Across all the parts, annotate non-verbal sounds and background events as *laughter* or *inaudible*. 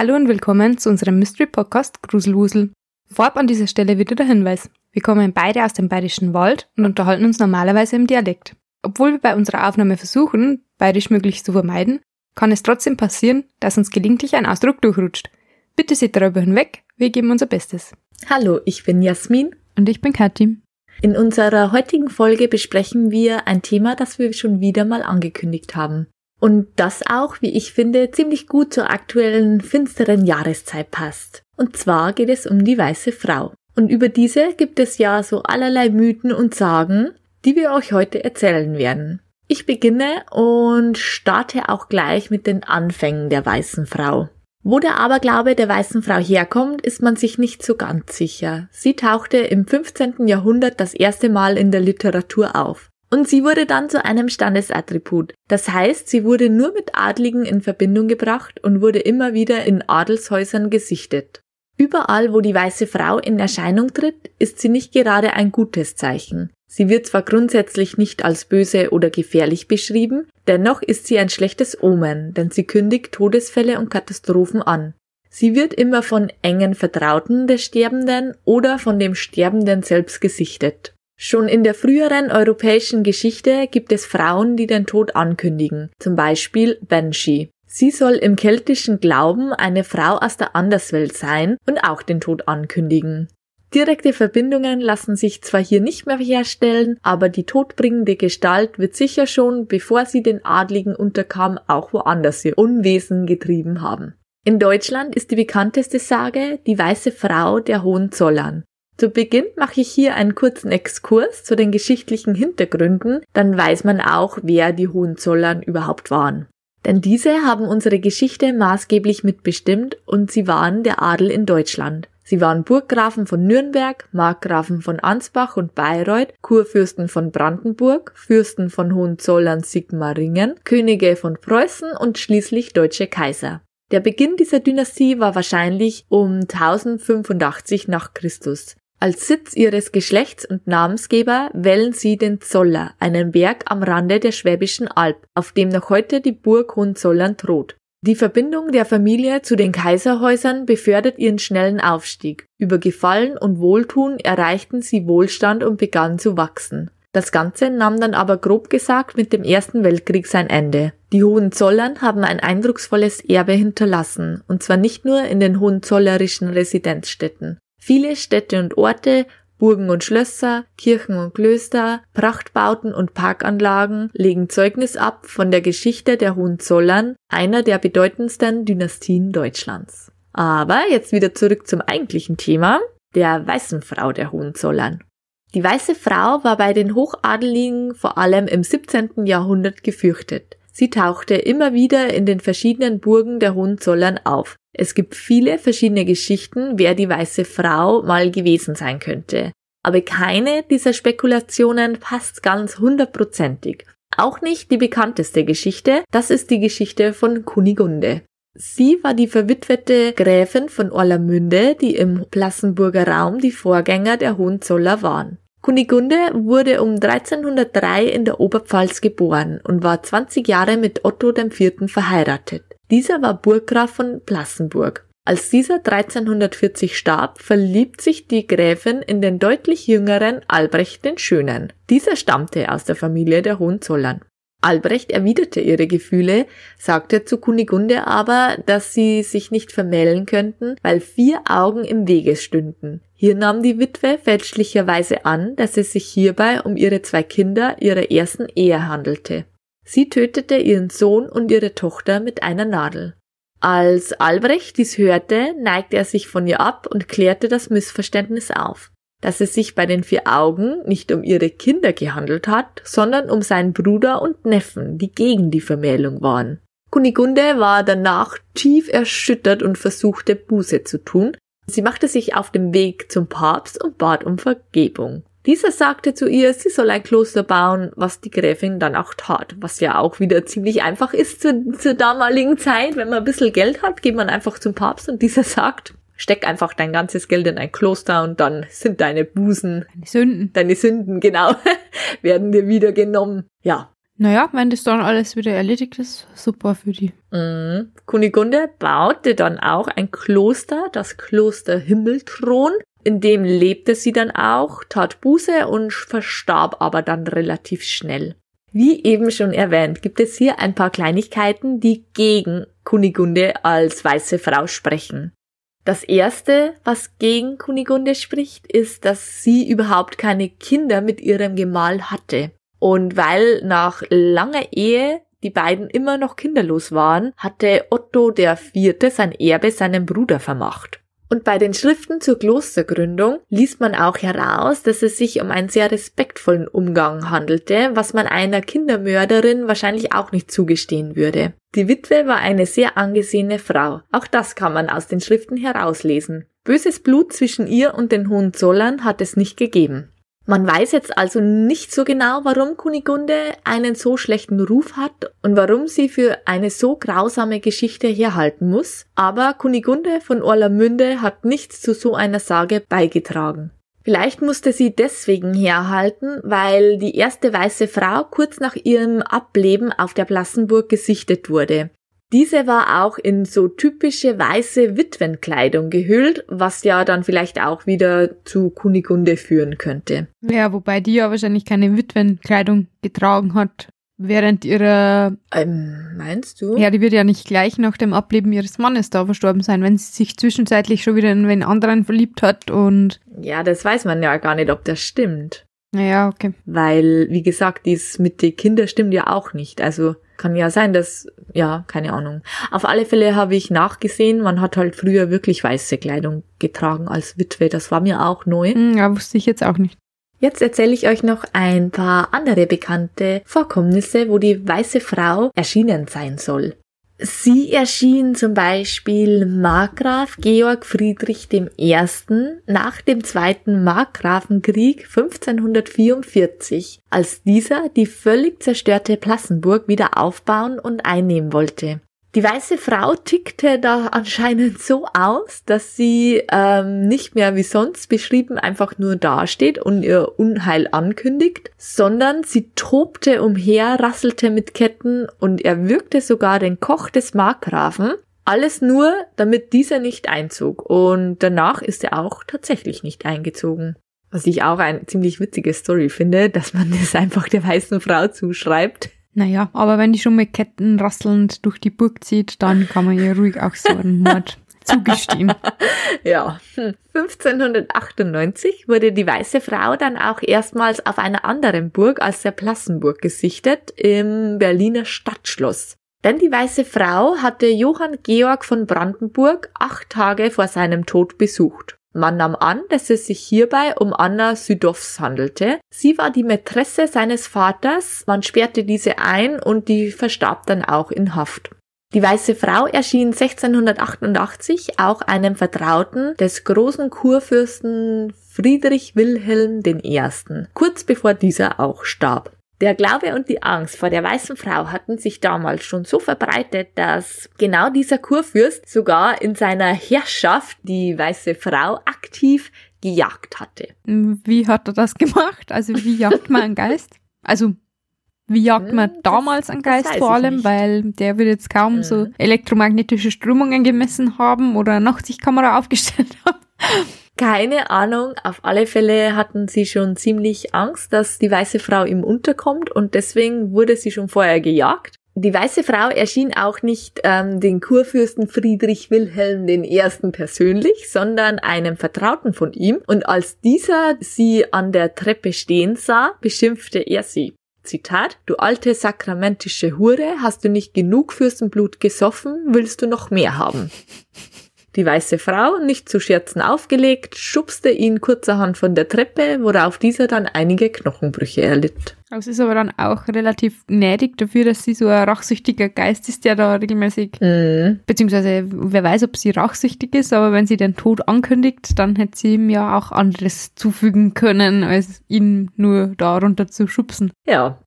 Hallo und willkommen zu unserem Mystery Podcast Gruselwusel. Vorab an dieser Stelle wieder der Hinweis. Wir kommen beide aus dem bayerischen Wald und unterhalten uns normalerweise im Dialekt. Obwohl wir bei unserer Aufnahme versuchen, bayerisch möglichst zu vermeiden, kann es trotzdem passieren, dass uns gelegentlich ein Ausdruck durchrutscht. Bitte seht darüber hinweg, wir geben unser Bestes. Hallo, ich bin Jasmin. Und ich bin Kathi. In unserer heutigen Folge besprechen wir ein Thema, das wir schon wieder mal angekündigt haben. Und das auch, wie ich finde, ziemlich gut zur aktuellen finsteren Jahreszeit passt. Und zwar geht es um die weiße Frau. Und über diese gibt es ja so allerlei Mythen und Sagen, die wir euch heute erzählen werden. Ich beginne und starte auch gleich mit den Anfängen der weißen Frau. Wo der Aberglaube der weißen Frau herkommt, ist man sich nicht so ganz sicher. Sie tauchte im 15. Jahrhundert das erste Mal in der Literatur auf. Und sie wurde dann zu einem Standesattribut. Das heißt, sie wurde nur mit Adligen in Verbindung gebracht und wurde immer wieder in Adelshäusern gesichtet. Überall, wo die weiße Frau in Erscheinung tritt, ist sie nicht gerade ein gutes Zeichen. Sie wird zwar grundsätzlich nicht als böse oder gefährlich beschrieben, dennoch ist sie ein schlechtes Omen, denn sie kündigt Todesfälle und Katastrophen an. Sie wird immer von engen Vertrauten des Sterbenden oder von dem Sterbenden selbst gesichtet. Schon in der früheren europäischen Geschichte gibt es Frauen, die den Tod ankündigen, zum Beispiel Banshee. Sie soll im keltischen Glauben eine Frau aus der Anderswelt sein und auch den Tod ankündigen. Direkte Verbindungen lassen sich zwar hier nicht mehr herstellen, aber die todbringende Gestalt wird sicher schon, bevor sie den Adligen unterkam, auch woanders ihr Unwesen getrieben haben. In Deutschland ist die bekannteste Sage die weiße Frau der Hohenzollern. Zu Beginn mache ich hier einen kurzen Exkurs zu den geschichtlichen Hintergründen, dann weiß man auch, wer die Hohenzollern überhaupt waren. Denn diese haben unsere Geschichte maßgeblich mitbestimmt und sie waren der Adel in Deutschland. Sie waren Burggrafen von Nürnberg, Markgrafen von Ansbach und Bayreuth, Kurfürsten von Brandenburg, Fürsten von Hohenzollern Sigmaringen, Könige von Preußen und schließlich deutsche Kaiser. Der Beginn dieser Dynastie war wahrscheinlich um 1085 nach Christus. Als Sitz ihres Geschlechts und Namensgeber wählen sie den Zoller, einen Berg am Rande der Schwäbischen Alb, auf dem noch heute die Burg Hohenzollern thront. Die Verbindung der Familie zu den Kaiserhäusern befördert ihren schnellen Aufstieg. Über Gefallen und Wohltun erreichten sie Wohlstand und begannen zu wachsen. Das Ganze nahm dann aber grob gesagt mit dem Ersten Weltkrieg sein Ende. Die Hohenzollern haben ein eindrucksvolles Erbe hinterlassen, und zwar nicht nur in den hohenzollerischen Residenzstädten. Viele Städte und Orte, Burgen und Schlösser, Kirchen und Klöster, Prachtbauten und Parkanlagen legen Zeugnis ab von der Geschichte der Hohenzollern, einer der bedeutendsten Dynastien Deutschlands. Aber jetzt wieder zurück zum eigentlichen Thema, der weißen Frau der Hohenzollern. Die weiße Frau war bei den Hochadeligen vor allem im 17. Jahrhundert gefürchtet. Sie tauchte immer wieder in den verschiedenen Burgen der Hohenzollern auf. Es gibt viele verschiedene Geschichten, wer die weiße Frau mal gewesen sein könnte. Aber keine dieser Spekulationen passt ganz hundertprozentig. Auch nicht die bekannteste Geschichte, das ist die Geschichte von Kunigunde. Sie war die verwitwete Gräfin von Orlamünde, die im Plassenburger Raum die Vorgänger der Hohenzoller waren. Kunigunde wurde um 1303 in der Oberpfalz geboren und war 20 Jahre mit Otto IV. verheiratet. Dieser war Burggraf von Plassenburg. Als dieser 1340 starb, verliebt sich die Gräfin in den deutlich jüngeren Albrecht den Schönen. Dieser stammte aus der Familie der Hohenzollern. Albrecht erwiderte ihre Gefühle, sagte zu Kunigunde aber, dass sie sich nicht vermählen könnten, weil vier Augen im Wege stünden. Hier nahm die Witwe fälschlicherweise an, dass es sich hierbei um ihre zwei Kinder ihrer ersten Ehe handelte. Sie tötete ihren Sohn und ihre Tochter mit einer Nadel. Als Albrecht dies hörte, neigte er sich von ihr ab und klärte das Missverständnis auf dass es sich bei den vier Augen nicht um ihre Kinder gehandelt hat, sondern um seinen Bruder und Neffen, die gegen die Vermählung waren. Kunigunde war danach tief erschüttert und versuchte Buße zu tun. Sie machte sich auf den Weg zum Papst und bat um Vergebung. Dieser sagte zu ihr, sie soll ein Kloster bauen, was die Gräfin dann auch tat, was ja auch wieder ziemlich einfach ist zu, zur damaligen Zeit. Wenn man ein bisschen Geld hat, geht man einfach zum Papst und dieser sagt, steck einfach dein ganzes Geld in ein Kloster und dann sind deine Busen, deine Sünden, deine Sünden, *laughs* genau, werden dir wieder genommen. Ja. Naja, wenn das dann alles wieder erledigt ist, super für die. Mhm. Kunigunde baute dann auch ein Kloster, das Kloster Himmelthron. In dem lebte sie dann auch, tat Buße und verstarb aber dann relativ schnell. Wie eben schon erwähnt, gibt es hier ein paar Kleinigkeiten, die gegen Kunigunde als weiße Frau sprechen. Das erste, was gegen Kunigunde spricht, ist, dass sie überhaupt keine Kinder mit ihrem Gemahl hatte. Und weil nach langer Ehe die beiden immer noch kinderlos waren, hatte Otto der Vierte sein Erbe seinem Bruder vermacht. Und bei den Schriften zur Klostergründung liest man auch heraus, dass es sich um einen sehr respektvollen Umgang handelte, was man einer Kindermörderin wahrscheinlich auch nicht zugestehen würde. Die Witwe war eine sehr angesehene Frau. Auch das kann man aus den Schriften herauslesen. Böses Blut zwischen ihr und den Hohenzollern hat es nicht gegeben. Man weiß jetzt also nicht so genau, warum Kunigunde einen so schlechten Ruf hat und warum sie für eine so grausame Geschichte herhalten muss, aber Kunigunde von Orlamünde hat nichts zu so einer Sage beigetragen. Vielleicht musste sie deswegen herhalten, weil die erste weiße Frau kurz nach ihrem Ableben auf der Plassenburg gesichtet wurde. Diese war auch in so typische weiße Witwenkleidung gehüllt, was ja dann vielleicht auch wieder zu Kunigunde führen könnte. Ja, wobei die ja wahrscheinlich keine Witwenkleidung getragen hat. Während ihrer. Ähm, meinst du? Ja, die wird ja nicht gleich nach dem Ableben ihres Mannes da verstorben sein, wenn sie sich zwischenzeitlich schon wieder in einen anderen verliebt hat und. Ja, das weiß man ja gar nicht, ob das stimmt. Naja, okay. Weil, wie gesagt, dies mit den Kindern stimmt ja auch nicht. Also kann ja sein, dass, ja, keine Ahnung. Auf alle Fälle habe ich nachgesehen, man hat halt früher wirklich weiße Kleidung getragen als Witwe. Das war mir auch neu. Hm, ja, wusste ich jetzt auch nicht. Jetzt erzähle ich euch noch ein paar andere bekannte Vorkommnisse, wo die weiße Frau erschienen sein soll. Sie erschien zum Beispiel Markgraf Georg Friedrich I. nach dem Zweiten Markgrafenkrieg 1544, als dieser die völlig zerstörte Plassenburg wieder aufbauen und einnehmen wollte. Die weiße Frau tickte da anscheinend so aus, dass sie ähm, nicht mehr wie sonst beschrieben einfach nur dasteht und ihr Unheil ankündigt, sondern sie tobte umher, rasselte mit Ketten und erwürgte sogar den Koch des Markgrafen. Alles nur, damit dieser nicht einzog. Und danach ist er auch tatsächlich nicht eingezogen. Was ich auch eine ziemlich witzige Story finde, dass man *laughs* das einfach der weißen Frau zuschreibt. Naja, aber wenn die schon mit Ketten rasselnd durch die Burg zieht, dann kann man ihr ruhig auch so einen Mord *laughs* zugestehen. Ja. 1598 wurde die Weiße Frau dann auch erstmals auf einer anderen Burg als der Plassenburg gesichtet, im Berliner Stadtschloss. Denn die Weiße Frau hatte Johann Georg von Brandenburg acht Tage vor seinem Tod besucht. Man nahm an, dass es sich hierbei um Anna Südows handelte. Sie war die Mätresse seines Vaters, man sperrte diese ein und die verstarb dann auch in Haft. Die Weiße Frau erschien 1688 auch einem Vertrauten des großen Kurfürsten Friedrich Wilhelm I., kurz bevor dieser auch starb. Der Glaube und die Angst vor der weißen Frau hatten sich damals schon so verbreitet, dass genau dieser Kurfürst sogar in seiner Herrschaft die weiße Frau aktiv gejagt hatte. Wie hat er das gemacht? Also wie jagt man einen Geist? Also wie jagt man hm, damals einen Geist vor allem, weil der wird jetzt kaum hm. so elektromagnetische Strömungen gemessen haben oder eine Nachtsichtkamera *laughs* aufgestellt haben. Keine Ahnung, auf alle Fälle hatten sie schon ziemlich Angst, dass die weiße Frau ihm unterkommt und deswegen wurde sie schon vorher gejagt. Die weiße Frau erschien auch nicht ähm, den Kurfürsten Friedrich Wilhelm I. persönlich, sondern einem Vertrauten von ihm. Und als dieser sie an der Treppe stehen sah, beschimpfte er sie. Zitat, du alte sakramentische Hure, hast du nicht genug Fürstenblut gesoffen, willst du noch mehr haben? Die weiße Frau, nicht zu Scherzen aufgelegt, schubste ihn kurzerhand von der Treppe, worauf dieser dann einige Knochenbrüche erlitt. Das ist aber dann auch relativ gnädig dafür, dass sie so ein rachsüchtiger Geist ist, der da regelmäßig, mm. beziehungsweise wer weiß, ob sie rachsüchtig ist, aber wenn sie den Tod ankündigt, dann hätte sie ihm ja auch anderes zufügen können, als ihn nur da runter zu schubsen. Ja,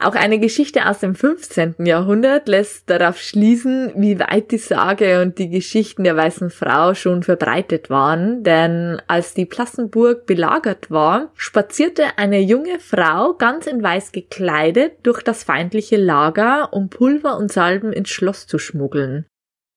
Auch eine Geschichte aus dem 15. Jahrhundert lässt darauf schließen, wie weit die Sage und die Geschichten der Weißen Frau schon verbreitet waren, denn als die Plassenburg belagert war, spazierte eine junge Frau ganz in weiß gekleidet durch das feindliche Lager, um Pulver und Salben ins Schloss zu schmuggeln.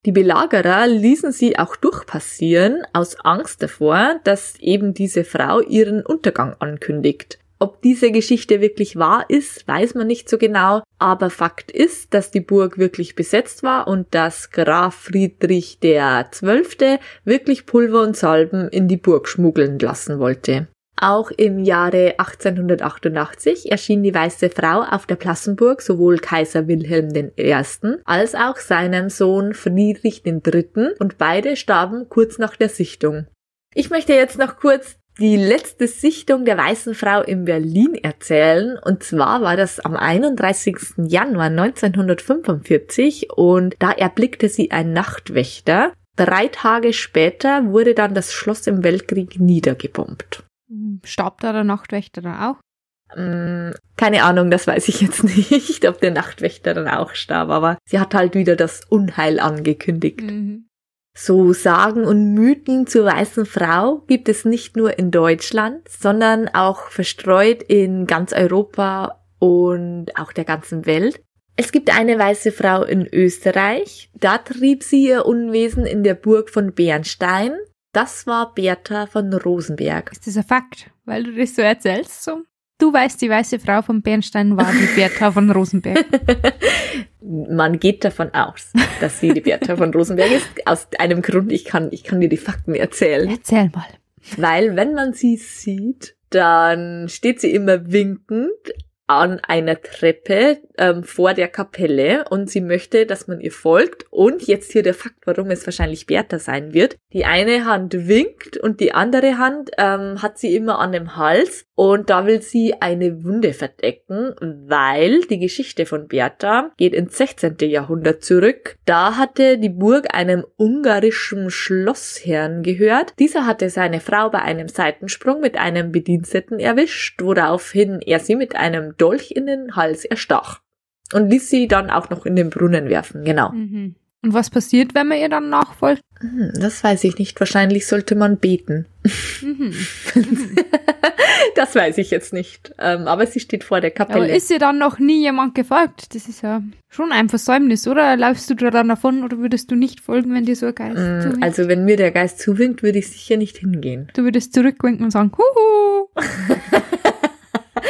Die Belagerer ließen sie auch durchpassieren, aus Angst davor, dass eben diese Frau ihren Untergang ankündigt. Ob diese Geschichte wirklich wahr ist, weiß man nicht so genau, aber Fakt ist, dass die Burg wirklich besetzt war und dass Graf Friedrich Zwölfte wirklich Pulver und Salben in die Burg schmuggeln lassen wollte. Auch im Jahre 1888 erschien die Weiße Frau auf der Plassenburg sowohl Kaiser Wilhelm I. als auch seinem Sohn Friedrich III. und beide starben kurz nach der Sichtung. Ich möchte jetzt noch kurz die letzte Sichtung der Weißen Frau in Berlin erzählen. Und zwar war das am 31. Januar 1945 und da erblickte sie ein Nachtwächter. Drei Tage später wurde dann das Schloss im Weltkrieg niedergebombt. Starb da der Nachtwächter dann auch? Mm, keine Ahnung, das weiß ich jetzt *laughs* nicht, ob der Nachtwächter dann auch starb, aber sie hat halt wieder das Unheil angekündigt. Mhm. So Sagen und Mythen zur weißen Frau gibt es nicht nur in Deutschland, sondern auch verstreut in ganz Europa und auch der ganzen Welt. Es gibt eine weiße Frau in Österreich, da trieb sie ihr Unwesen in der Burg von Bernstein. Das war Bertha von Rosenberg. Ist das ein Fakt, weil du das so erzählst? So? Du weißt, die weiße Frau von Bernstein war die Bertha von Rosenberg. *laughs* Man geht davon aus, dass sie die Bertha von Rosenberg ist. Aus einem Grund, ich kann, ich kann dir die Fakten erzählen. Erzähl mal. Weil, wenn man sie sieht, dann steht sie immer winkend an einer Treppe ähm, vor der Kapelle und sie möchte, dass man ihr folgt. Und jetzt hier der Fakt, warum es wahrscheinlich Bertha sein wird. Die eine Hand winkt und die andere Hand ähm, hat sie immer an dem Hals und da will sie eine Wunde verdecken, weil die Geschichte von Bertha geht ins 16. Jahrhundert zurück. Da hatte die Burg einem ungarischen Schlossherrn gehört. Dieser hatte seine Frau bei einem Seitensprung mit einem Bediensteten erwischt, woraufhin er sie mit einem Dolch in den Hals erstach. Und ließ sie dann auch noch in den Brunnen werfen, genau. Mhm. Und was passiert, wenn man ihr dann nachfolgt? Hm, das weiß ich nicht. Wahrscheinlich sollte man beten. Mhm. *laughs* das weiß ich jetzt nicht. Ähm, aber sie steht vor der Kapelle. Aber ist ihr dann noch nie jemand gefolgt? Das ist ja schon ein Versäumnis, oder? Läufst du da dann davon oder würdest du nicht folgen, wenn dir so ein Geist mm, zuwinkt? Also wenn mir der Geist zuwinkt, würde ich sicher nicht hingehen. Du würdest zurückwinken und sagen, huhu! *laughs*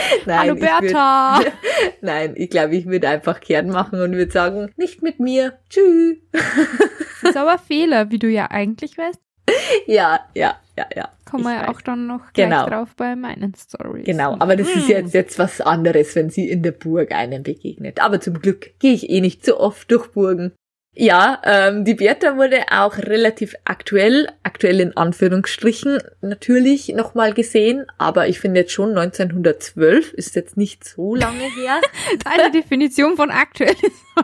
*laughs* Nein, Hallo Bertha! Ich würd, *laughs* nein, ich glaube, ich würde einfach kehrt machen und würde sagen, nicht mit mir. Tschüss. Das ist aber Fehler, wie du ja eigentlich weißt. *laughs* Ja, ja, ja, ja. Kommen wir ja auch dann noch gleich genau. drauf bei meinen Stories. Genau, aber das ist jetzt, jetzt was anderes, wenn sie in der Burg einem begegnet. Aber zum Glück gehe ich eh nicht so oft durch Burgen. Ja, ähm, die Bertha wurde auch relativ aktuell, aktuell in Anführungsstrichen natürlich nochmal gesehen, aber ich finde jetzt schon 1912 ist jetzt nicht so lange her. *laughs* Deine Definition von aktuell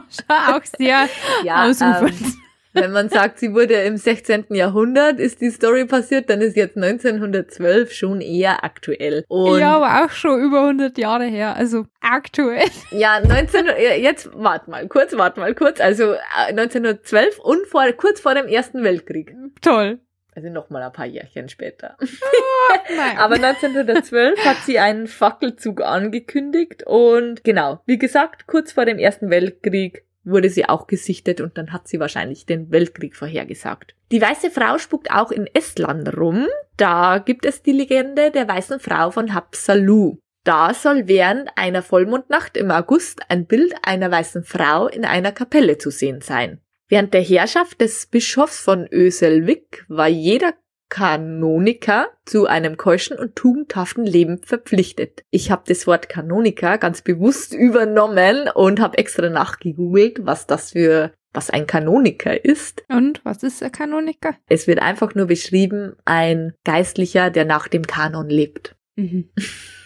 ist auch sehr *laughs* ja, ausufernd. Ähm, wenn man sagt, sie wurde im 16. Jahrhundert, ist die Story passiert, dann ist jetzt 1912 schon eher aktuell. Und ja, aber auch schon über 100 Jahre her, also aktuell. Ja, 19, jetzt warte mal, kurz, warte mal, kurz, also 1912 äh, und vor, kurz vor dem Ersten Weltkrieg. Toll. Also noch mal ein paar Jährchen später. Oh, *laughs* Aber 1912 hat sie einen Fackelzug angekündigt und genau, wie gesagt, kurz vor dem Ersten Weltkrieg wurde sie auch gesichtet und dann hat sie wahrscheinlich den Weltkrieg vorhergesagt. Die weiße Frau spukt auch in Estland rum. Da gibt es die Legende der weißen Frau von Hapsalu. Da soll während einer Vollmondnacht im August ein Bild einer weißen Frau in einer Kapelle zu sehen sein. Während der Herrschaft des Bischofs von Öselvik war jeder Kanoniker zu einem keuschen und tugendhaften Leben verpflichtet. Ich habe das Wort Kanoniker ganz bewusst übernommen und habe extra nachgegoogelt, was das für was ein Kanoniker ist. Und was ist ein Kanoniker? Es wird einfach nur beschrieben, ein Geistlicher, der nach dem Kanon lebt. Mhm.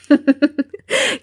*laughs*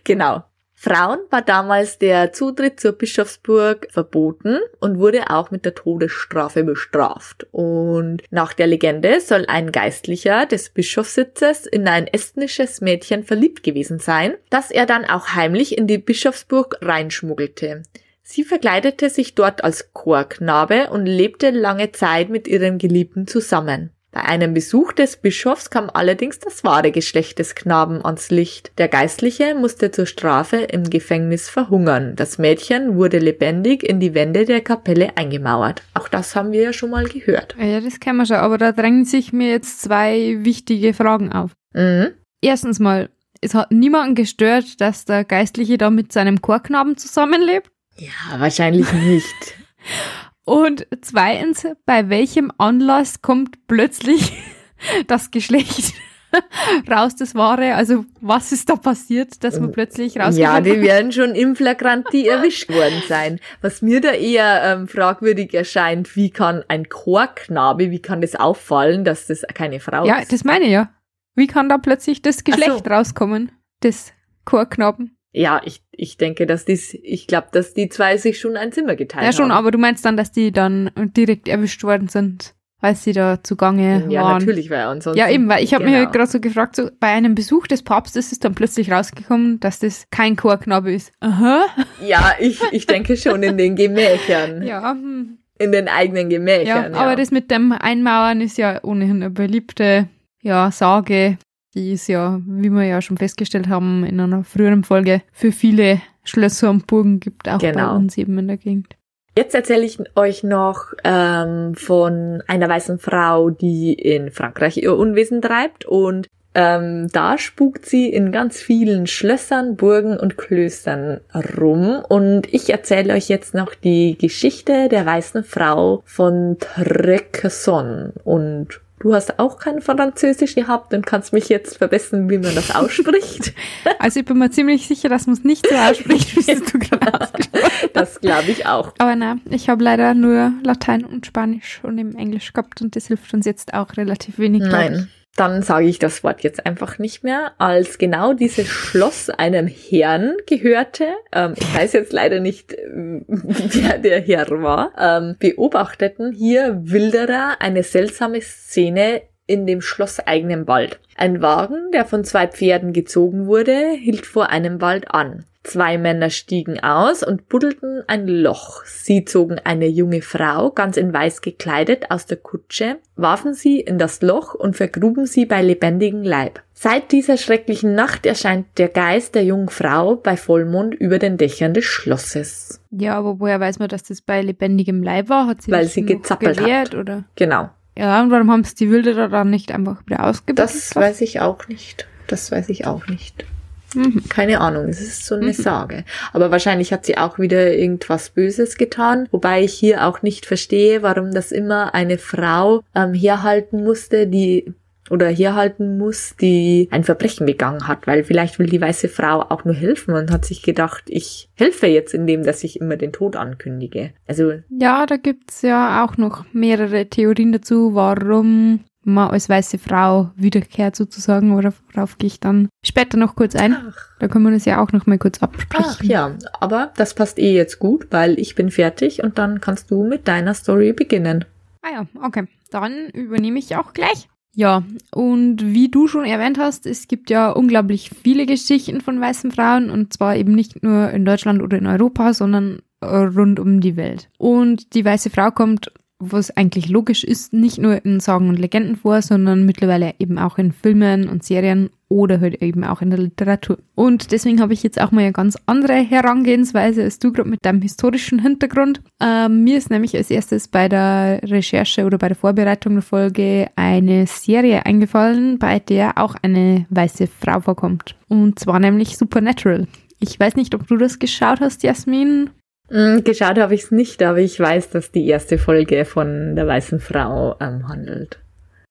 genau. Frauen war damals der Zutritt zur Bischofsburg verboten und wurde auch mit der Todesstrafe bestraft. Und nach der Legende soll ein Geistlicher des Bischofssitzes in ein estnisches Mädchen verliebt gewesen sein, das er dann auch heimlich in die Bischofsburg reinschmuggelte. Sie verkleidete sich dort als Chorknabe und lebte lange Zeit mit ihrem Geliebten zusammen. Bei einem Besuch des Bischofs kam allerdings das wahre Geschlecht des Knaben ans Licht. Der Geistliche musste zur Strafe im Gefängnis verhungern. Das Mädchen wurde lebendig in die Wände der Kapelle eingemauert. Auch das haben wir ja schon mal gehört. Ja, das kennen wir schon, aber da drängen sich mir jetzt zwei wichtige Fragen auf. Mhm. Erstens mal, es hat niemanden gestört, dass der Geistliche da mit seinem Chorknaben zusammenlebt. Ja, wahrscheinlich nicht. *laughs* Und zweitens, bei welchem Anlass kommt plötzlich *laughs* das Geschlecht *laughs* raus, das Wahre? Also was ist da passiert, dass man plötzlich rausgefunden Ja, die *laughs* werden schon im Flagranti erwischt worden sein. Was mir da eher ähm, fragwürdig erscheint, wie kann ein Chorknabe, wie kann das auffallen, dass das keine Frau Ja, ist? das meine ich ja. Wie kann da plötzlich das Geschlecht so. rauskommen, des Chorknaben? Ja, ich, ich denke, dass dies, ich glaube, dass die zwei sich schon ein Zimmer geteilt Ja, schon, haben. aber du meinst dann, dass die dann direkt erwischt worden sind, weil sie da zugange Ja, waren. natürlich, weil ansonsten. Ja, eben, weil ich habe mir Genau. halt gerade so gefragt, so bei einem Besuch des Papstes ist dann plötzlich rausgekommen, dass das kein Chorknabe ist. Aha. Ja, ich, ich denke schon in den Gemächern. *laughs* Ja, hm. In den eigenen ja, Gemächern. aber das mit dem Einmauern ist ja ohnehin eine beliebte ja, Sage. Die ist ja, wie wir ja schon festgestellt haben in einer früheren Folge, für viele Schlösser und Burgen gibt, auch bei Genau. uns eben in der Gegend. Jetzt erzähle ich euch noch ähm, von einer weißen Frau, die in Frankreich ihr Unwesen treibt und ähm, da spukt sie in ganz vielen Schlössern, Burgen und Klöstern rum und ich erzähle euch jetzt noch die Geschichte der weißen Frau von Trequesson und du hast auch kein Französisch gehabt und kannst mich jetzt verbessern, wie man das ausspricht. *laughs* Also ich bin mir ziemlich sicher, dass man es nicht so ausspricht, wie es *laughs* du gerade ausgesprochen hast. das glaube ich auch. Aber nein, ich habe leider nur Latein und Spanisch und eben Englisch gehabt und das hilft uns jetzt auch relativ wenig. Nein. Dann sage ich das Wort jetzt einfach nicht mehr, als genau dieses Schloss einem Herrn gehörte. Ähm, ich weiß jetzt leider nicht, *laughs* wer der Herr war. Ähm, beobachteten hier Wilderer eine seltsame Szene in dem schlosseigenen Wald. Ein Wagen, der von zwei Pferden gezogen wurde, hielt vor einem Wald an. Zwei Männer stiegen aus und buddelten ein Loch. Sie zogen eine junge Frau, ganz in weiß gekleidet, aus der Kutsche, warfen sie in das Loch und vergruben sie bei lebendigem Leib. Seit dieser schrecklichen Nacht erscheint der Geist der jungen Frau bei Vollmond über den Dächern des Schlosses. Ja, aber woher weiß man, dass das bei lebendigem Leib war? Hat sie Weil sie gezappelt hat. gewehrt, Oder? Genau. Ja, und warum haben es die Wilderer dann nicht einfach wieder ausgebildet? Das weiß ich auch nicht. Das weiß ich auch nicht. Mhm. Keine Ahnung, es ist so eine Mhm. Sage. Aber wahrscheinlich hat sie auch wieder irgendwas Böses getan, wobei ich hier auch nicht verstehe, warum das immer eine Frau ähm, herhalten musste, die oder herhalten muss, die ein Verbrechen begangen hat, weil vielleicht will die weiße Frau auch nur helfen und hat sich gedacht, ich helfe jetzt indem, dass ich immer den Tod ankündige. Also Ja, da gibt's ja auch noch mehrere Theorien dazu, warum man als weiße Frau wiederkehrt sozusagen, oder worauf gehe ich dann später noch kurz ein. ach, Da können wir das ja auch noch mal kurz absprechen. ach ja, aber das passt eh jetzt gut, weil ich bin fertig und dann kannst du mit deiner Story beginnen. Ah ja, okay. Dann übernehme ich auch gleich. Ja, und wie du schon erwähnt hast, es gibt ja unglaublich viele Geschichten von weißen Frauen und zwar eben nicht nur in Deutschland oder in Europa, sondern äh, rund um die Welt. Und die weiße Frau kommt, was eigentlich logisch ist, nicht nur in Sagen und Legenden vor, sondern mittlerweile eben auch in Filmen und Serien oder halt eben auch in der Literatur. Und deswegen habe ich jetzt auch mal eine ganz andere Herangehensweise als du gerade mit deinem historischen Hintergrund. Ähm, mir ist nämlich als erstes bei der Recherche oder bei der Vorbereitung der Folge eine Serie eingefallen, bei der auch eine weiße Frau vorkommt. Und zwar nämlich Supernatural. Ich weiß nicht, ob du das geschaut hast, Jasmin. Mm, Geschaut habe ich es nicht, aber ich weiß, dass die erste Folge von der weißen Frau ähm, handelt.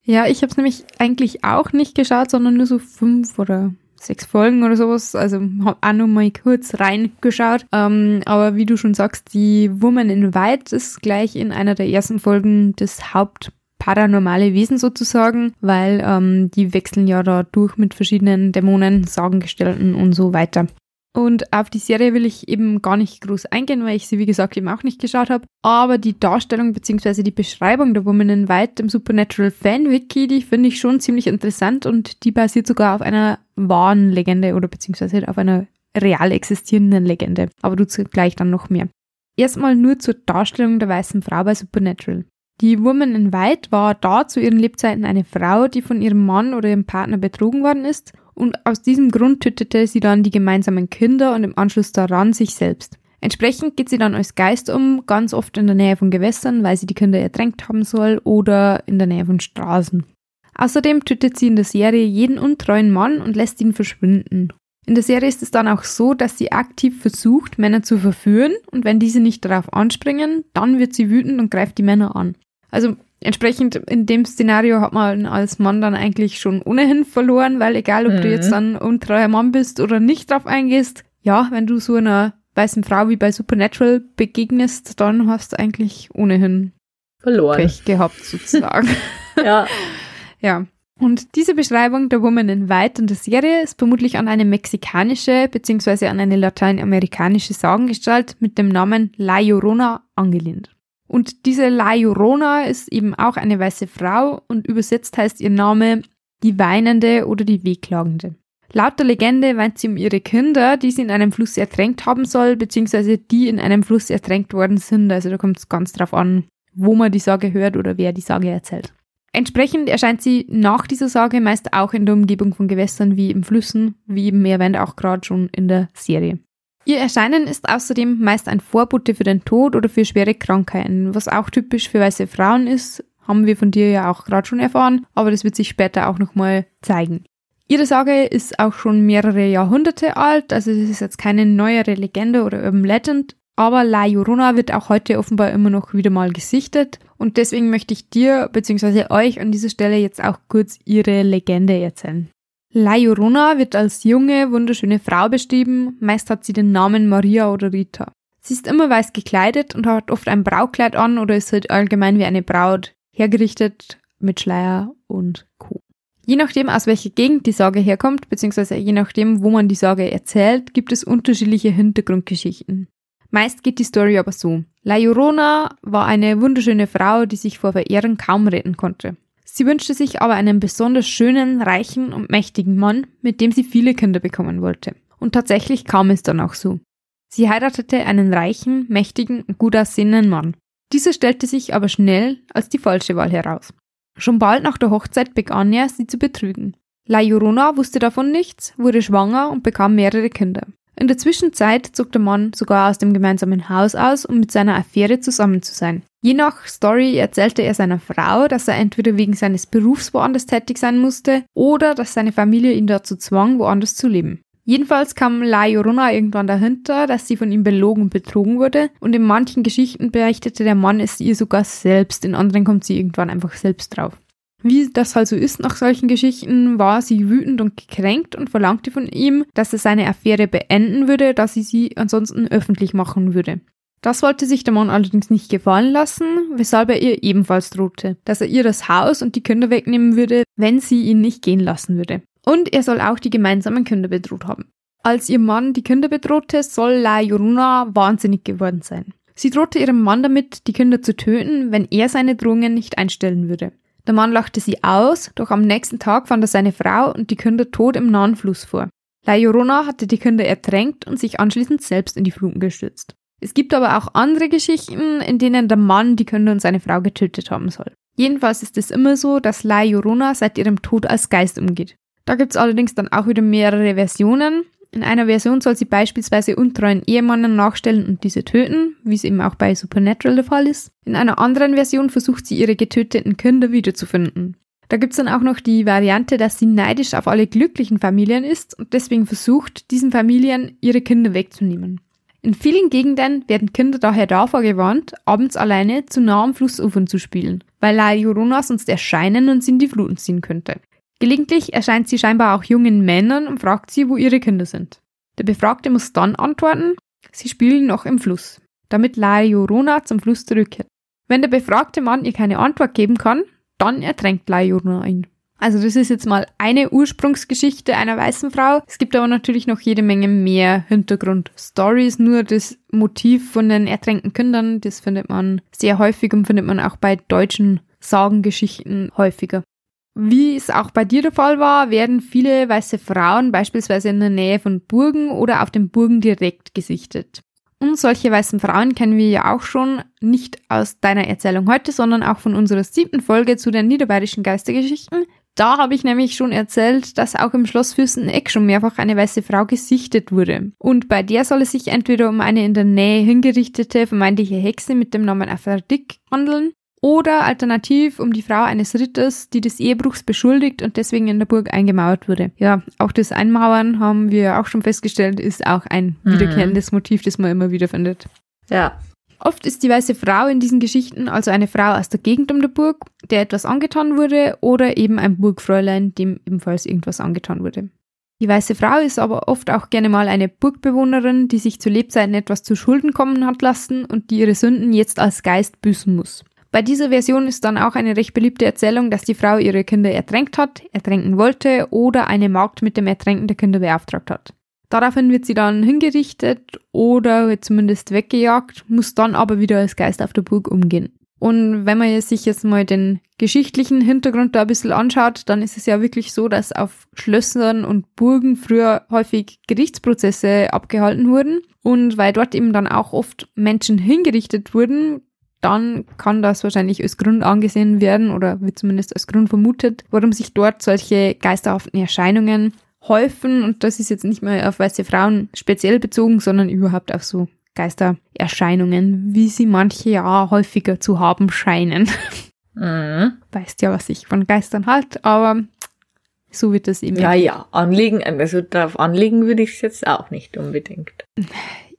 Ja, ich habe es nämlich eigentlich auch nicht geschaut, sondern nur so fünf oder sechs Folgen oder sowas. Also habe auch nur mal kurz reingeschaut. Ähm, aber wie du schon sagst, die Woman in White ist gleich in einer der ersten Folgen das Hauptparanormale Wesen sozusagen, weil ähm, die wechseln ja da durch mit verschiedenen Dämonen, Sagengestalten und so weiter. Und auf die Serie will ich eben gar nicht groß eingehen, weil ich sie, wie gesagt, eben auch nicht geschaut habe. Aber die Darstellung bzw. die Beschreibung der Woman in White im Supernatural Fan-Wiki, die finde ich schon ziemlich interessant und die basiert sogar auf einer wahren Legende oder beziehungsweise auf einer real existierenden Legende. Aber dazu gleich dann noch mehr. Erstmal nur zur Darstellung der weißen Frau bei Supernatural. Die Woman in White war da zu ihren Lebzeiten eine Frau, die von ihrem Mann oder ihrem Partner betrogen worden ist und aus diesem Grund tötete sie dann die gemeinsamen Kinder und im Anschluss daran sich selbst. Entsprechend geht sie dann als Geist um, ganz oft in der Nähe von Gewässern, weil sie die Kinder ertränkt haben soll oder in der Nähe von Straßen. Außerdem tötet sie in der Serie jeden untreuen Mann und lässt ihn verschwinden. In der Serie ist es dann auch so, dass sie aktiv versucht, Männer zu verführen und wenn diese nicht darauf anspringen, dann wird sie wütend und greift die Männer an. Also entsprechend in dem Szenario hat man als Mann dann eigentlich schon ohnehin verloren, weil egal ob mhm. du jetzt dann untreuer Mann bist oder nicht drauf eingehst, ja, wenn du so einer weißen Frau wie bei Supernatural begegnest, dann hast du eigentlich ohnehin verloren. Pech gehabt sozusagen. *laughs* ja. ja. Und diese Beschreibung der Woman in White in der Serie ist vermutlich an eine mexikanische bzw. an eine lateinamerikanische Sagengestalt mit dem Namen La Llorona angelehnt. Und diese La Llorona ist eben auch eine weiße Frau und übersetzt heißt ihr Name die Weinende oder die Wehklagende. Laut der Legende weint sie um ihre Kinder, die sie in einem Fluss ertränkt haben soll, beziehungsweise die in einem Fluss ertränkt worden sind. Also da kommt es ganz drauf an, wo man die Sage hört oder wer die Sage erzählt. Entsprechend erscheint sie nach dieser Sage meist auch in der Umgebung von Gewässern wie im Flüssen, wie eben erwähnt auch gerade schon in der Serie. Ihr Erscheinen ist außerdem meist ein Vorbote für den Tod oder für schwere Krankheiten, was auch typisch für weiße Frauen ist, haben wir von dir ja auch gerade schon erfahren, aber das wird sich später auch nochmal zeigen. Ihre Sage ist auch schon mehrere Jahrhunderte alt, also es ist jetzt keine neuere Legende oder Urban Legend, aber La Llorona wird auch heute offenbar immer noch wieder mal gesichtet und deswegen möchte ich dir bzw. euch an dieser Stelle jetzt auch kurz ihre Legende erzählen. La Llorona wird als junge, wunderschöne Frau beschrieben, meist hat sie den Namen Maria oder Rita. Sie ist immer weiß gekleidet und hat oft ein Braukleid an oder ist halt allgemein wie eine Braut, hergerichtet mit Schleier und Co. Je nachdem, aus welcher Gegend die Sage herkommt, beziehungsweise je nachdem, wo man die Sage erzählt, gibt es unterschiedliche Hintergrundgeschichten. Meist geht die Story aber so. La Llorona war eine wunderschöne Frau, die sich vor Verehrern kaum retten konnte. Sie wünschte sich aber einen besonders schönen, reichen und mächtigen Mann, mit dem sie viele Kinder bekommen wollte. Und tatsächlich kam es dann auch so. Sie heiratete einen reichen, mächtigen und gut aussehenden Mann. Dieser stellte sich aber schnell als die falsche Wahl heraus. Schon bald nach der Hochzeit begann er, sie zu betrügen. La Llorona wusste davon nichts, wurde schwanger und bekam mehrere Kinder. In der Zwischenzeit zog der Mann sogar aus dem gemeinsamen Haus aus, um mit seiner Affäre zusammen zu sein. Je nach Story erzählte er seiner Frau, dass er entweder wegen seines Berufs woanders tätig sein musste oder dass seine Familie ihn dazu zwang, woanders zu leben. Jedenfalls kam La Llorona irgendwann dahinter, dass sie von ihm belogen und betrogen wurde und in manchen Geschichten berichtete der Mann es ihr sogar selbst, in anderen kommt sie irgendwann einfach selbst drauf. Wie das halt so ist nach solchen Geschichten, war sie wütend und gekränkt und verlangte von ihm, dass er seine Affäre beenden würde, da sie sie ansonsten öffentlich machen würde. Das wollte sich der Mann allerdings nicht gefallen lassen, weshalb er ihr ebenfalls drohte, dass er ihr das Haus und die Kinder wegnehmen würde, wenn sie ihn nicht gehen lassen würde. Und er soll auch die gemeinsamen Kinder bedroht haben. Als ihr Mann die Kinder bedrohte, soll La Llorona wahnsinnig geworden sein. Sie drohte ihrem Mann damit, die Kinder zu töten, wenn er seine Drohungen nicht einstellen würde. Der Mann lachte sie aus, doch am nächsten Tag fand er seine Frau und die Kinder tot im nahen Fluss vor. La Llorona hatte die Kinder ertränkt und sich anschließend selbst in die Fluten gestürzt. Es gibt aber auch andere Geschichten, in denen der Mann die Kinder und seine Frau getötet haben soll. Jedenfalls ist es immer so, dass La Llorona seit ihrem Tod als Geist umgeht. Da gibt es allerdings dann auch wieder mehrere Versionen. In einer Version soll sie beispielsweise untreuen Ehemannen nachstellen und diese töten, wie es eben auch bei Supernatural der Fall ist. In einer anderen Version versucht sie ihre getöteten Kinder wiederzufinden. Da gibt es dann auch noch die Variante, dass sie neidisch auf alle glücklichen Familien ist und deswegen versucht, diesen Familien ihre Kinder wegzunehmen. In vielen Gegenden werden Kinder daher davor gewarnt, abends alleine zu nah am Flussufern zu spielen, weil La Llorona sonst erscheinen und sie in die Fluten ziehen könnte. Gelegentlich erscheint sie scheinbar auch jungen Männern und fragt sie, wo ihre Kinder sind. Der Befragte muss dann antworten, sie spielen noch im Fluss, damit La Llorona zum Fluss zurückkehrt. Wenn der befragte Mann ihr keine Antwort geben kann, dann ertränkt La Llorona ihn. Also das ist jetzt mal eine Ursprungsgeschichte einer weißen Frau. Es gibt aber natürlich noch jede Menge mehr Hintergrundstories. Nur das Motiv von den ertränkten Kindern, das findet man sehr häufig und findet man auch bei deutschen Sagengeschichten häufiger. Wie es auch bei dir der Fall war, werden viele weiße Frauen beispielsweise in der Nähe von Burgen oder auf den Burgen direkt gesichtet. Und solche weißen Frauen kennen wir ja auch schon, nicht aus deiner Erzählung heute, sondern auch von unserer siebten Folge zu den niederbayerischen Geistergeschichten. Da habe ich nämlich schon erzählt, dass auch im Schloss Fürsteneck schon mehrfach eine weiße Frau gesichtet wurde. Und bei der soll es sich entweder um eine in der Nähe hingerichtete vermeintliche Hexe mit dem Namen Aphrodite handeln oder alternativ um die Frau eines Ritters, die des Ehebruchs beschuldigt und deswegen in der Burg eingemauert wurde. Ja, auch das Einmauern haben wir auch schon festgestellt, ist auch ein mhm. wiederkehrendes Motiv, das man immer wieder findet. Ja, Oft ist die weiße Frau in diesen Geschichten also eine Frau aus der Gegend um der Burg, der etwas angetan wurde, oder eben ein Burgfräulein, dem ebenfalls irgendwas angetan wurde. Die weiße Frau ist aber oft auch gerne mal eine Burgbewohnerin, die sich zu Lebzeiten etwas zu Schulden kommen hat lassen und die ihre Sünden jetzt als Geist büßen muss. Bei dieser Version ist dann auch eine recht beliebte Erzählung, dass die Frau ihre Kinder ertränkt hat, ertränken wollte oder eine Magd mit dem Ertränken der Kinder beauftragt hat. Daraufhin wird sie dann hingerichtet oder zumindest weggejagt, muss dann aber wieder als Geist auf der Burg umgehen. Und wenn man sich jetzt mal den geschichtlichen Hintergrund da ein bisschen anschaut, dann ist es ja wirklich so, dass auf Schlössern und Burgen früher häufig Gerichtsprozesse abgehalten wurden. Und weil dort eben dann auch oft Menschen hingerichtet wurden, dann kann das wahrscheinlich als Grund angesehen werden oder wird zumindest als Grund vermutet, warum sich dort solche geisterhaften Erscheinungen häufen und das ist jetzt nicht mehr auf weiße Frauen speziell bezogen, sondern überhaupt auf so Geistererscheinungen, wie sie manche ja häufiger zu haben scheinen. *laughs* Mhm. Weißt ja, was ich von Geistern halt, aber so wird das eben. Ja, ja, anlegen, also darauf anlegen würde ich es jetzt auch nicht unbedingt.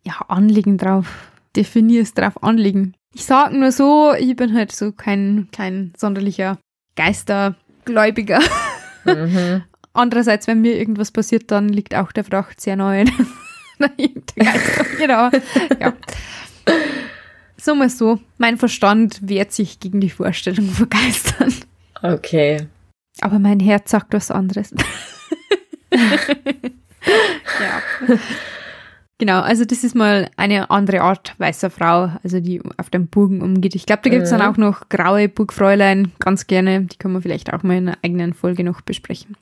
Ja, anlegen drauf. Definier es drauf anlegen. Ich sag nur so, ich bin halt so kein, kein sonderlicher Geistergläubiger. Mhm. *laughs* Andererseits, wenn mir irgendwas passiert, dann liegt auch der Fracht sehr *laughs* neu. genau. Ja. So mal so, mein Verstand wehrt sich gegen die Vorstellung von Geistern. Okay. Aber mein Herz sagt was anderes. *laughs* ja. Genau, also das ist mal eine andere Art weißer Frau, also die auf dem Burgen umgeht. Ich glaube, da gibt es mhm. dann auch noch graue Burgfräulein, ganz gerne. Die können wir vielleicht auch mal in einer eigenen Folge noch besprechen.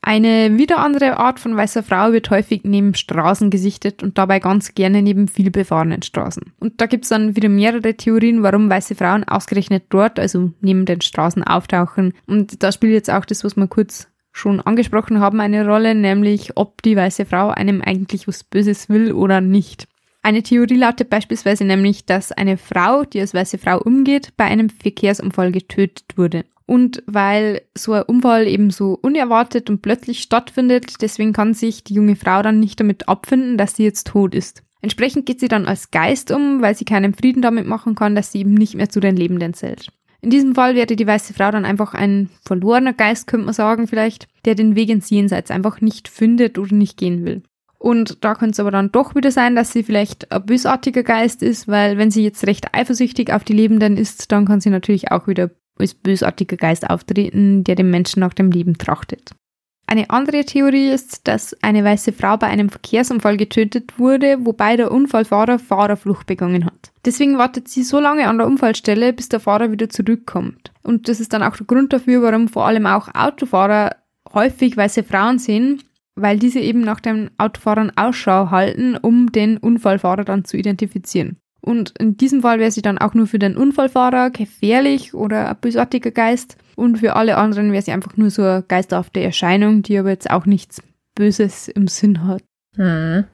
Eine wieder andere Art von weißer Frau wird häufig neben Straßen gesichtet und dabei ganz gerne neben viel befahrenen Straßen. Und da gibt's dann wieder mehrere Theorien, warum weiße Frauen ausgerechnet dort, also neben den Straßen, auftauchen. Und da spielt jetzt auch das, was wir kurz schon angesprochen haben, eine Rolle, nämlich ob die weiße Frau einem eigentlich was Böses will oder nicht. Eine Theorie lautet beispielsweise nämlich, dass eine Frau, die als weiße Frau umgeht, bei einem Verkehrsunfall getötet wurde. Und weil so ein Unfall eben so unerwartet und plötzlich stattfindet, deswegen kann sich die junge Frau dann nicht damit abfinden, dass sie jetzt tot ist. Entsprechend geht sie dann als Geist um, weil sie keinen Frieden damit machen kann, dass sie eben nicht mehr zu den Lebenden zählt. In diesem Fall wäre die weiße Frau dann einfach ein verlorener Geist, könnte man sagen vielleicht, der den Weg ins Jenseits einfach nicht findet oder nicht gehen will. Und da könnte es aber dann doch wieder sein, dass sie vielleicht ein bösartiger Geist ist, weil wenn sie jetzt recht eifersüchtig auf die Lebenden ist, dann kann sie natürlich auch wieder als bösartiger Geist auftreten, der dem Menschen nach dem Leben trachtet. Eine andere Theorie ist, dass eine weiße Frau bei einem Verkehrsunfall getötet wurde, wobei der Unfallfahrer Fahrerflucht begangen hat. Deswegen wartet sie so lange an der Unfallstelle, bis der Fahrer wieder zurückkommt. Und das ist dann auch der Grund dafür, warum vor allem auch Autofahrer häufig weiße Frauen sehen, weil diese eben nach den Autofahrern Ausschau halten, um den Unfallfahrer dann zu identifizieren. Und in diesem Fall wäre sie dann auch nur für den Unfallfahrer gefährlich oder ein bösartiger Geist. Und für alle anderen wäre sie einfach nur so eine geisterhafte Erscheinung, die aber jetzt auch nichts Böses im Sinn hat. Mhm.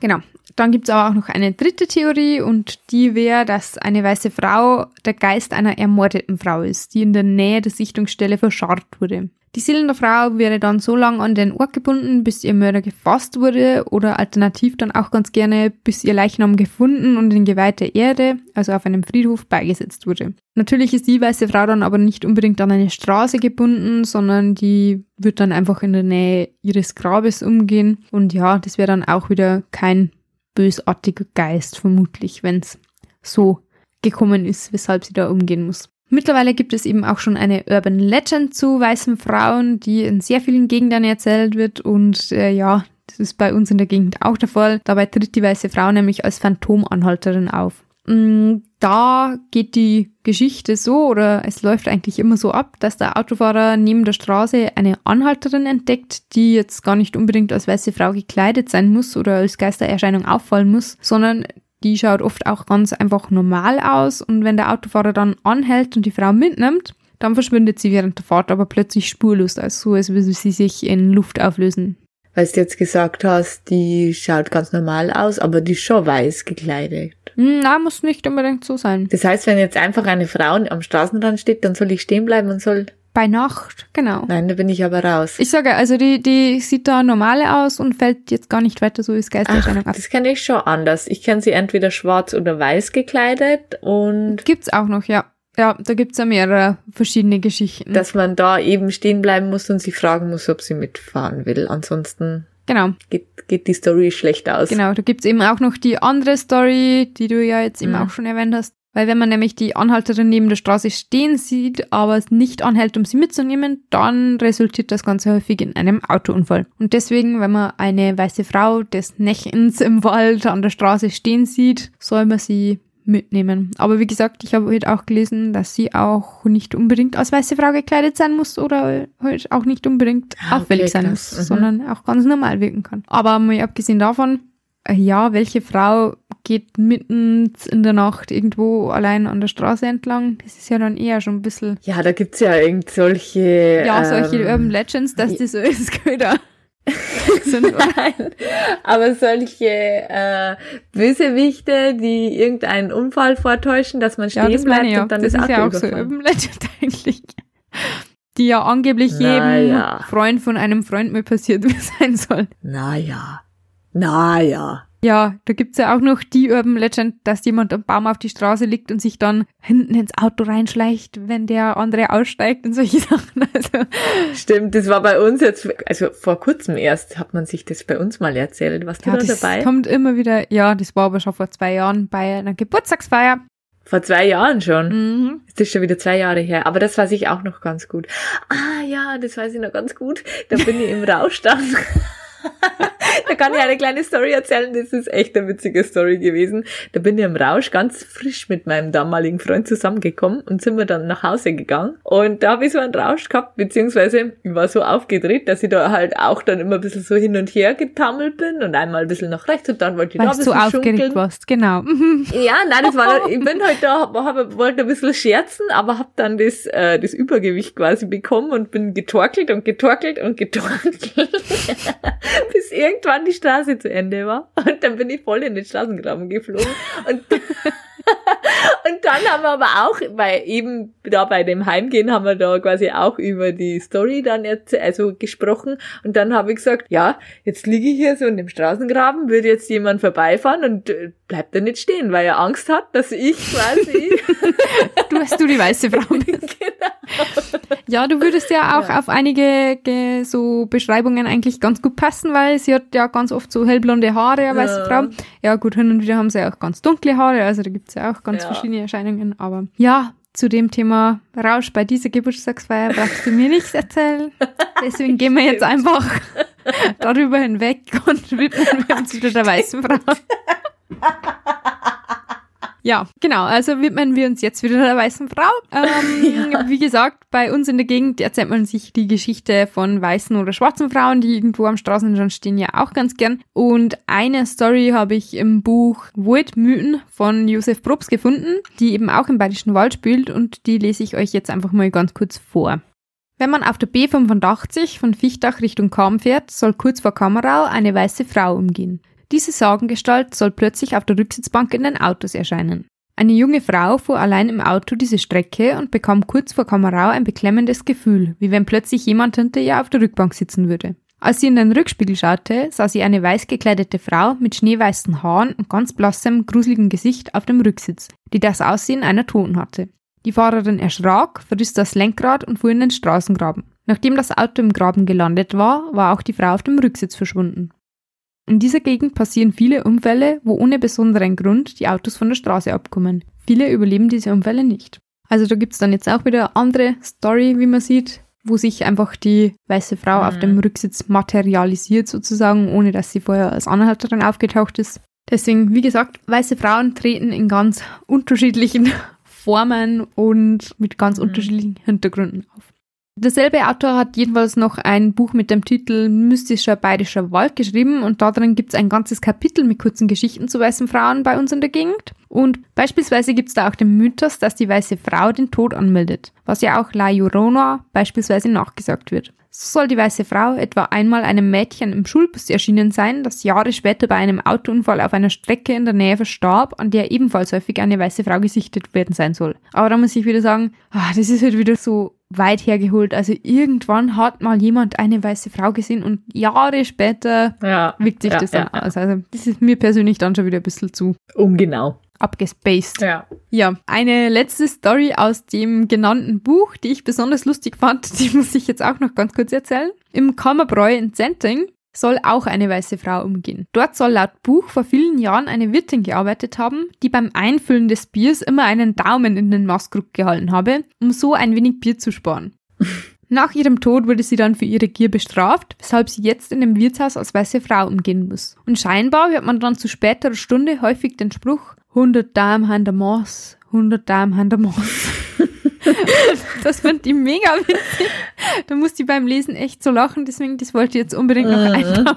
Genau. Dann gibt es aber auch noch eine dritte Theorie und die wäre, dass eine weiße Frau der Geist einer ermordeten Frau ist, die in der Nähe der Sichtungsstelle verscharrt wurde. Die Seele der Frau wäre dann so lange an den Ort gebunden, bis ihr Mörder gefasst wurde oder alternativ dann auch ganz gerne, bis ihr Leichnam gefunden und in geweihter Erde, also auf einem Friedhof, beigesetzt wurde. Natürlich ist die weiße Frau dann aber nicht unbedingt an eine Straße gebunden, sondern die wird dann einfach in der Nähe ihres Grabes umgehen und ja, das wäre dann auch wieder kein bösartiger Geist vermutlich, wenn es so gekommen ist, weshalb sie da umgehen muss. Mittlerweile gibt es eben auch schon eine Urban Legend zu weißen Frauen, die in sehr vielen Gegenden erzählt wird und äh, ja, das ist bei uns in der Gegend auch der Fall. Dabei tritt die weiße Frau nämlich als Phantomanhalterin auf. Mm, da geht die Geschichte so oder es läuft eigentlich immer so ab, dass der Autofahrer neben der Straße eine Anhalterin entdeckt, die jetzt gar nicht unbedingt als weiße Frau gekleidet sein muss oder als Geistererscheinung auffallen muss, sondern die schaut oft auch ganz einfach normal aus und wenn der Autofahrer dann anhält und die Frau mitnimmt, dann verschwindet sie während der Fahrt aber plötzlich spurlos, also so als würde sie sich in Luft auflösen. Weil du jetzt gesagt hast, die schaut ganz normal aus, aber die ist schon weiß gekleidet. Hm, na, muss nicht unbedingt so sein. Das heißt, wenn jetzt einfach eine Frau am Straßenrand steht, dann soll ich stehen bleiben und soll bei Nacht, genau. Nein, da bin ich aber raus. Ich sage, also die, die sieht da normal aus und fällt jetzt gar nicht weiter so als Geistererscheinung ab. Das kenne ich schon anders. Ich kenne sie entweder schwarz oder weiß gekleidet und. Gibt's auch noch, ja. Ja, da gibt's ja mehrere verschiedene Geschichten. Dass man da eben stehen bleiben muss und sie fragen muss, ob sie mitfahren will. Ansonsten Genau. Geht, geht die Story schlecht aus. Genau, da gibt's eben auch noch die andere Story, die du ja jetzt eben mhm. auch schon erwähnt hast. Weil wenn man nämlich die Anhalterin neben der Straße stehen sieht, aber es nicht anhält, um sie mitzunehmen, dann resultiert das Ganze häufig in einem Autounfall. Und deswegen, wenn man eine weiße Frau des Nächtens im Wald an der Straße stehen sieht, soll man sie mitnehmen. Aber wie gesagt, ich habe heute auch gelesen, dass sie auch nicht unbedingt als weiße Frau gekleidet sein muss oder halt auch nicht unbedingt ah, auffällig sein muss, mhm. sondern auch ganz normal wirken kann. Aber mal abgesehen davon, äh, ja, welche Frau geht mitten in der Nacht irgendwo allein an der Straße entlang. Das ist ja dann eher schon ein bisschen. Ja, da gibt's ja irgend solche. Ja, solche ähm, Urban Legends, dass das so ist, *laughs* Köder. *laughs* Nein, aber solche äh, Bösewichte, die irgendeinen Unfall vortäuschen, dass man stehen ja, bleibt ja. und dann das, das ist ja auch so Urban Legend *laughs* eigentlich. Die ja angeblich Na, jedem ja. Freund von einem Freund mir passiert *laughs* sein soll. Naja. Naja. Ja, da gibt's ja auch noch die Urban Legend, dass jemand am Baum auf die Straße liegt und sich dann hinten ins Auto reinschleicht, wenn der andere aussteigt und solche *laughs* Sachen. Also. Stimmt, das war bei uns jetzt, also vor kurzem erst hat man sich das bei uns mal erzählt. Was du ja, da das dabei? kommt immer wieder, ja, das war aber schon vor zwei Jahren bei einer Geburtstagsfeier. Vor zwei Jahren schon. Mhm. Das ist schon wieder zwei Jahre her. Aber das weiß ich auch noch ganz gut. Ah ja, das weiß ich noch ganz gut. Da bin ich im Rausch dann. *laughs* da kann ich eine kleine Story erzählen. Das ist echt eine witzige Story gewesen. Da bin ich im Rausch ganz frisch mit meinem damaligen Freund zusammengekommen und sind wir dann nach Hause gegangen. Und da habe ich so einen Rausch gehabt, beziehungsweise ich war so aufgedreht, dass ich da halt auch dann immer ein bisschen so hin und her getammelt bin und einmal ein bisschen nach rechts und dann wollte ich Weil da ein bisschen du aufgeregt schunkeln. warst, genau. *laughs* ja, nein, das war, ich bin halt da, hab, wollte ein bisschen scherzen, aber habe dann das, äh, das Übergewicht quasi bekommen und bin getorkelt und getorkelt und getorkelt. *laughs* *laughs* bis irgendwann die Straße zu Ende war. Und dann bin ich voll in den Straßengraben geflogen. Und, *laughs* *laughs* und dann haben wir aber auch, weil eben da bei dem Heimgehen haben wir da quasi auch über die Story dann jetzt, also gesprochen. Und dann habe ich gesagt, ja, jetzt liege ich hier so in dem Straßengraben, würde jetzt jemand vorbeifahren und äh, bleibt da nicht stehen, weil er Angst hat, dass ich quasi. *laughs* du hast du die weiße Frau *laughs* bist. genau. Ja, du würdest ja auch ja. auf einige so Beschreibungen eigentlich ganz gut passen, weil sie hat ja ganz oft so hellblonde Haare, eine weiße ja. Frau. Ja, gut, hin und wieder haben sie auch ganz dunkle Haare, also da gibt's ja auch ganz ja. verschiedene Erscheinungen. Aber ja, zu dem Thema Rausch bei dieser Geburtstagsfeier brauchst du mir nichts erzählen. *laughs* Deswegen gehen wir jetzt einfach darüber hinweg und widmen wir uns wieder der weißen Frau. *laughs* Ja, genau. Also widmen wir uns jetzt wieder der weißen Frau. Ähm, *laughs* ja. Wie gesagt, bei uns in der Gegend erzählt man sich die Geschichte von weißen oder schwarzen Frauen, die irgendwo am Straßenrand stehen, ja auch ganz gern. Und eine Story habe ich im Buch Waldmythen von Josef Probst gefunden, die eben auch im Bayerischen Wald spielt und die lese ich euch jetzt einfach mal ganz kurz vor. Wenn man auf der B85 von Fichtach Richtung Kam fährt, soll kurz vor Kamerau eine weiße Frau umgehen. Diese Sagengestalt soll plötzlich auf der Rücksitzbank in den Autos erscheinen. Eine junge Frau fuhr allein im Auto diese Strecke und bekam kurz vor Kamerau ein beklemmendes Gefühl, wie wenn plötzlich jemand hinter ihr auf der Rückbank sitzen würde. Als sie in den Rückspiegel schaute, sah sie eine weiß gekleidete Frau mit schneeweißen Haaren und ganz blassem, gruseligen Gesicht auf dem Rücksitz, die das Aussehen einer Toten hatte. Die Fahrerin erschrak, verriss das Lenkrad und fuhr in den Straßengraben. Nachdem das Auto im Graben gelandet war, war auch die Frau auf dem Rücksitz verschwunden. In dieser Gegend passieren viele Unfälle, wo ohne besonderen Grund die Autos von der Straße abkommen. Viele überleben diese Unfälle nicht. Also da gibt's dann jetzt auch wieder eine andere Story, wie man sieht, wo sich einfach die weiße Frau Mhm. auf dem Rücksitz materialisiert sozusagen, ohne dass sie vorher als Anhalterin aufgetaucht ist. Deswegen, wie gesagt, weiße Frauen treten in ganz *laughs* unterschiedlichen Formen und mit ganz Mhm. unterschiedlichen Hintergründen auf. Derselbe Autor hat jedenfalls noch ein Buch mit dem Titel Mystischer bayerischer Wald geschrieben und darin gibt es ein ganzes Kapitel mit kurzen Geschichten zu weißen Frauen bei uns in der Gegend. Und beispielsweise gibt es da auch den Mythos, dass die weiße Frau den Tod anmeldet, was ja auch La Llorona beispielsweise nachgesagt wird. So soll die weiße Frau etwa einmal einem Mädchen im Schulbus erschienen sein, das Jahre später bei einem Autounfall auf einer Strecke in der Nähe verstarb, an der ebenfalls häufig eine weiße Frau gesichtet werden sein soll. Aber da muss ich wieder sagen, ah, das ist halt wieder so weit hergeholt. Also irgendwann hat mal jemand eine weiße Frau gesehen und Jahre später Ja. wirkt sich ja, das dann ja, aus. Also das ist mir persönlich dann schon wieder ein bisschen zu Ungenau. abgespaced. Ja. Ja, eine letzte Story aus dem genannten Buch, die ich besonders lustig fand, *laughs* die muss ich jetzt auch noch ganz kurz erzählen. Im Kammerbräu in Zenting soll auch eine weiße Frau umgehen. Dort soll laut Buch vor vielen Jahren eine Wirtin gearbeitet haben, die beim Einfüllen des Biers immer einen Daumen in den Maßkrug gehalten habe, um so ein wenig Bier zu sparen. *laughs* Nach ihrem Tod wurde sie dann für ihre Gier bestraft, weshalb sie jetzt in dem Wirtshaus als weiße Frau umgehen muss. Und scheinbar hört man dann zu späterer Stunde häufig den Spruch 100 Damen haben der Maß, 100 Damen haben der Maß. *laughs* *laughs* das fand ich mega witzig. Da musste ich beim Lesen echt so lachen, deswegen das wollte ich jetzt unbedingt noch Mhm. einbauen.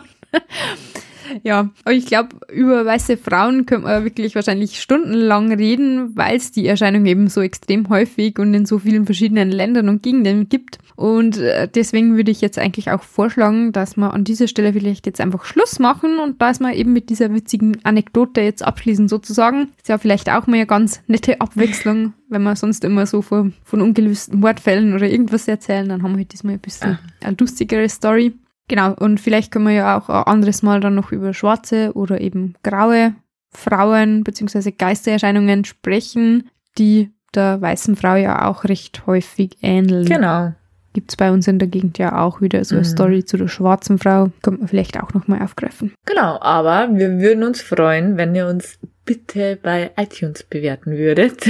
Ja, aber ich glaube, über weiße Frauen könnte man wirklich wahrscheinlich stundenlang reden, weil es die Erscheinung eben so extrem häufig und in so vielen verschiedenen Ländern und Gegenden gibt. Und äh, deswegen würde ich jetzt eigentlich auch vorschlagen, dass wir an dieser Stelle vielleicht jetzt einfach Schluss machen und dass wir eben mit dieser witzigen Anekdote jetzt abschließen sozusagen. Ist ja vielleicht auch mal eine ganz nette Abwechslung, wenn wir sonst immer so von, von ungelösten Mordfällen oder irgendwas erzählen, dann haben wir heute diesmal ein bisschen eine lustigere Story. Genau, und vielleicht können wir ja auch ein anderes Mal dann noch über schwarze oder eben graue Frauen bzw. Geistererscheinungen sprechen, die der weißen Frau ja auch recht häufig ähneln. Genau. Gibt es bei uns in der Gegend ja auch wieder so eine Mhm. Story zu der schwarzen Frau. Könnte man vielleicht auch nochmal aufgreifen. Genau, aber wir würden uns freuen, wenn ihr uns bitte bei iTunes bewerten würdet.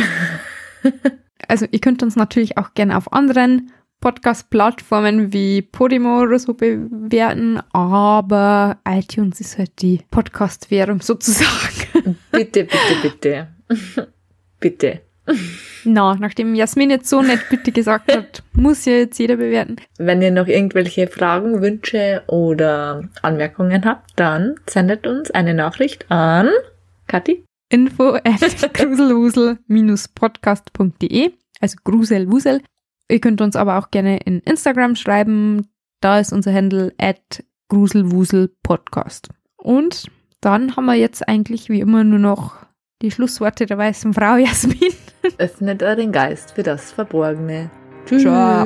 *laughs* Also ihr könnt uns natürlich auch gerne auf anderen Podcast-Plattformen wie Podimo oder so bewerten, aber iTunes ist halt die Podcast-Währung sozusagen. *laughs* bitte, bitte, bitte. *laughs* bitte. Na, nachdem Jasmin jetzt so nett bitte gesagt hat, *laughs* muss ja jetzt jeder bewerten. Wenn ihr noch irgendwelche Fragen, Wünsche oder Anmerkungen habt, dann sendet uns eine Nachricht an Kathi. Info at gruselwusel-podcast.de, also gruselwusel. Ihr könnt uns aber auch gerne in Instagram schreiben. Da ist unser Handle at gruselwuselpodcast. Und dann haben wir jetzt eigentlich wie immer nur noch die Schlussworte der weißen Frau *laughs* Jasmin. Öffnet euren Geist für das Verborgene. Tschüss. Ciao.